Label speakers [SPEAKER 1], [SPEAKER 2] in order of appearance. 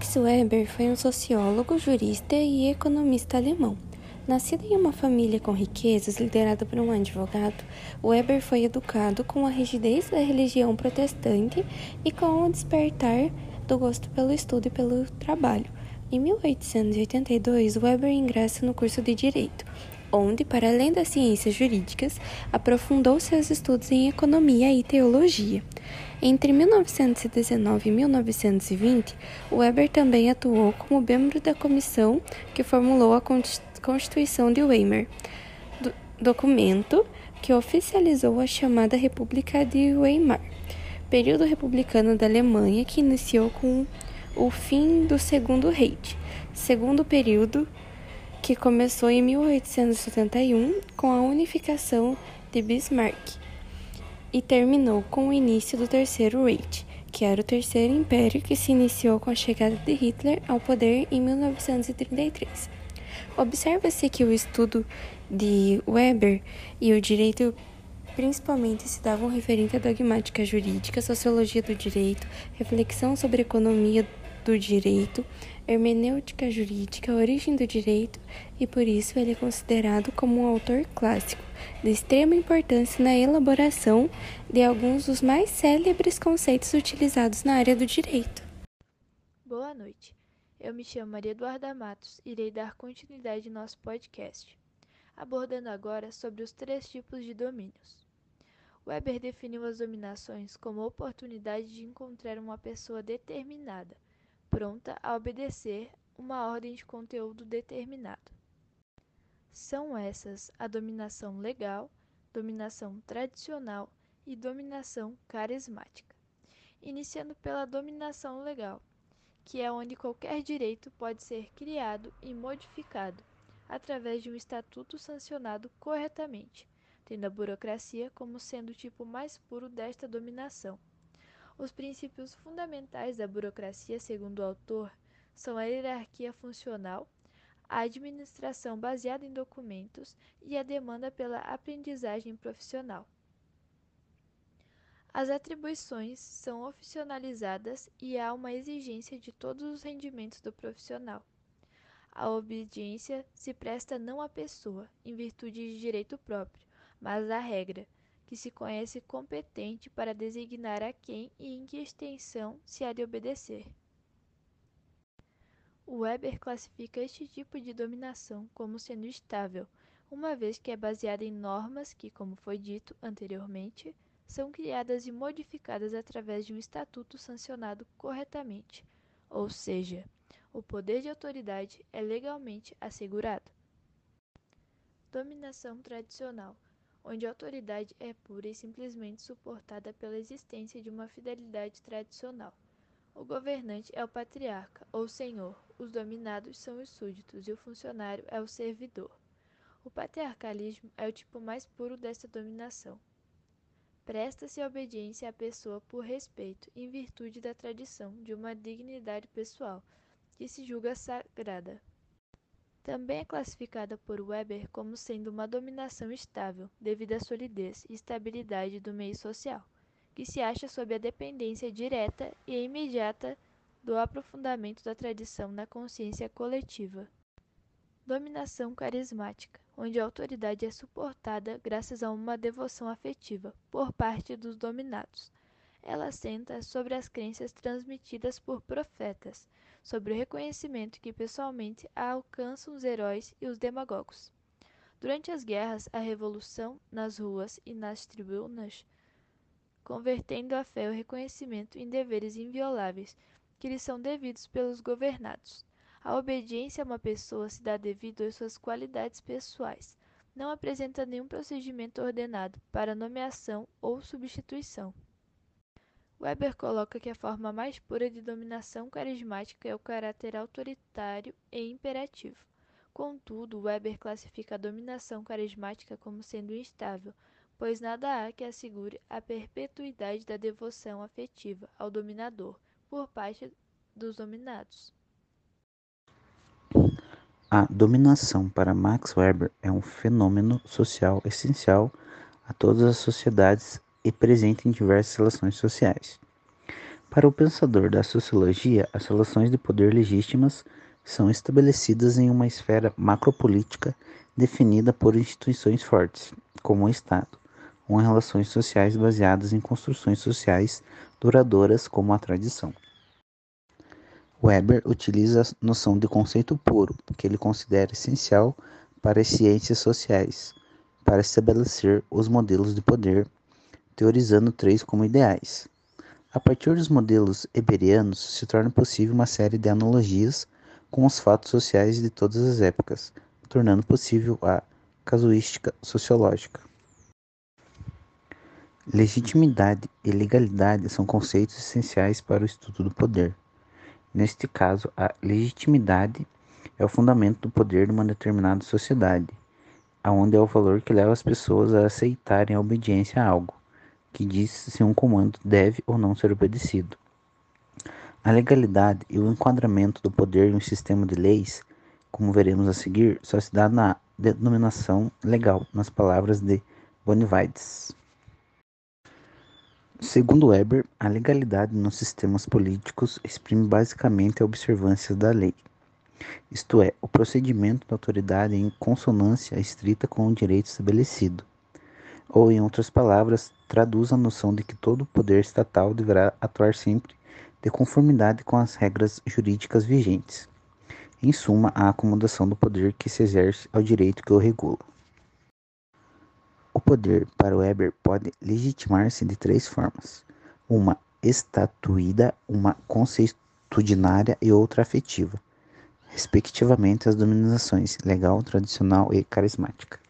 [SPEAKER 1] Max Weber foi um sociólogo, jurista e economista alemão. Nascido em uma família com riquezas, liderada por um advogado, Weber foi educado com a rigidez da religião protestante e com o despertar do gosto pelo estudo e pelo trabalho. Em 1882, Weber ingressa no curso de Direito, onde, para além das ciências jurídicas, aprofundou seus estudos em economia e teologia. Entre 1919 e 1920, Weber também atuou como membro da comissão que formulou a Constituição de Weimar, do documento que oficializou a chamada República de Weimar, período republicano da Alemanha que iniciou com o fim do Segundo Reich, segundo período que começou em 1871 com a unificação de Bismarck e terminou com o início do Terceiro Reich, que era o terceiro império que se iniciou com a chegada de Hitler ao poder em 1933. Observa-se que o estudo de Weber e o direito principalmente se davam referente à dogmática jurídica, sociologia do direito, reflexão sobre economia do direito, hermenêutica jurídica, origem do direito, e por isso ele é considerado como um autor clássico, de extrema importância na elaboração de alguns dos mais célebres conceitos utilizados na área do direito.
[SPEAKER 2] Boa noite. Eu me chamo Maria Eduarda Matos e irei dar continuidade ao nosso podcast, abordando agora sobre os três tipos de domínios. Weber definiu as dominações como a oportunidade de encontrar uma pessoa determinada pronta a obedecer uma ordem de conteúdo determinado. São essas a dominação legal, dominação tradicional e dominação carismática. Iniciando pela dominação legal, que é onde qualquer direito pode ser criado e modificado através de um estatuto sancionado corretamente, tendo a burocracia como sendo o tipo mais puro desta dominação. Os princípios fundamentais da burocracia, segundo o autor, são a hierarquia funcional, a administração baseada em documentos e a demanda pela aprendizagem profissional. As atribuições são oficializadas e há uma exigência de todos os rendimentos do profissional. A obediência se presta não à pessoa, em virtude de direito próprio, mas à regra, que se conhece competente para designar a quem e em que extensão se há de obedecer. Weber classifica este tipo de dominação como sendo estável, uma vez que é baseada em normas que, como foi dito anteriormente, são criadas e modificadas através de um estatuto sancionado corretamente, ou seja, o poder de autoridade é legalmente assegurado. Dominação tradicional onde a autoridade é pura e simplesmente suportada pela existência de uma fidelidade tradicional. O governante é o patriarca, ou senhor, os dominados são os súditos e o funcionário é o servidor. O patriarcalismo é o tipo mais puro desta dominação. Presta-se obediência à pessoa por respeito, em virtude da tradição de uma dignidade pessoal, que se julga sagrada. Também é classificada por Weber como sendo uma dominação estável, devido à solidez e estabilidade do meio social, que se acha sob a dependência direta e imediata do aprofundamento da tradição na consciência coletiva. Dominação carismática, onde a autoridade é suportada graças a uma devoção afetiva por parte dos dominados. Ela assenta sobre as crenças transmitidas por profetas sobre o reconhecimento que pessoalmente alcançam os heróis e os demagogos. Durante as guerras, a revolução nas ruas e nas tribunas, convertendo a fé e o reconhecimento em deveres invioláveis que lhes são devidos pelos governados. A obediência a uma pessoa se dá devido às suas qualidades pessoais. Não apresenta nenhum procedimento ordenado para nomeação ou substituição. Weber coloca que a forma mais pura de dominação carismática é o caráter autoritário e imperativo. Contudo, Weber classifica a dominação carismática como sendo instável, pois nada há que assegure a perpetuidade da devoção afetiva ao dominador por parte dos dominados.
[SPEAKER 3] A dominação para Max Weber é um fenômeno social essencial a todas as sociedades e presente em diversas relações sociais. Para o pensador da sociologia, as relações de poder legítimas são estabelecidas em uma esfera macropolítica definida por instituições fortes, como o Estado, ou em relações sociais baseadas em construções sociais duradouras, como a tradição. Weber utiliza a noção de conceito puro, que ele considera essencial para as ciências sociais, para estabelecer os modelos de poder, teorizando três como ideais: a partir dos modelos heberianos, se torna possível uma série de analogias com os fatos sociais de todas as épocas, tornando possível a casuística sociológica. Legitimidade e legalidade são conceitos essenciais para o estudo do poder. Neste caso, a legitimidade é o fundamento do poder de uma determinada sociedade, aonde é o valor que leva as pessoas a aceitarem a obediência a algo que diz se um comando deve ou não ser obedecido. A legalidade e o enquadramento do poder em um sistema de leis, como veremos a seguir, só se dá na denominação legal, nas palavras de Bonivides. Segundo Weber, a legalidade nos sistemas políticos exprime basicamente a observância da lei, isto é, o procedimento da autoridade em consonância estrita com o direito estabelecido, ou, em outras palavras, traduz a noção de que todo poder estatal deverá atuar sempre de conformidade com as regras jurídicas vigentes. Em suma, a acomodação do poder que se exerce ao direito que o regula. O poder, para Weber, pode legitimar-se de três formas: uma estatuída, uma consuetudinária e outra afetiva, respectivamente as dominações legal, tradicional e carismática.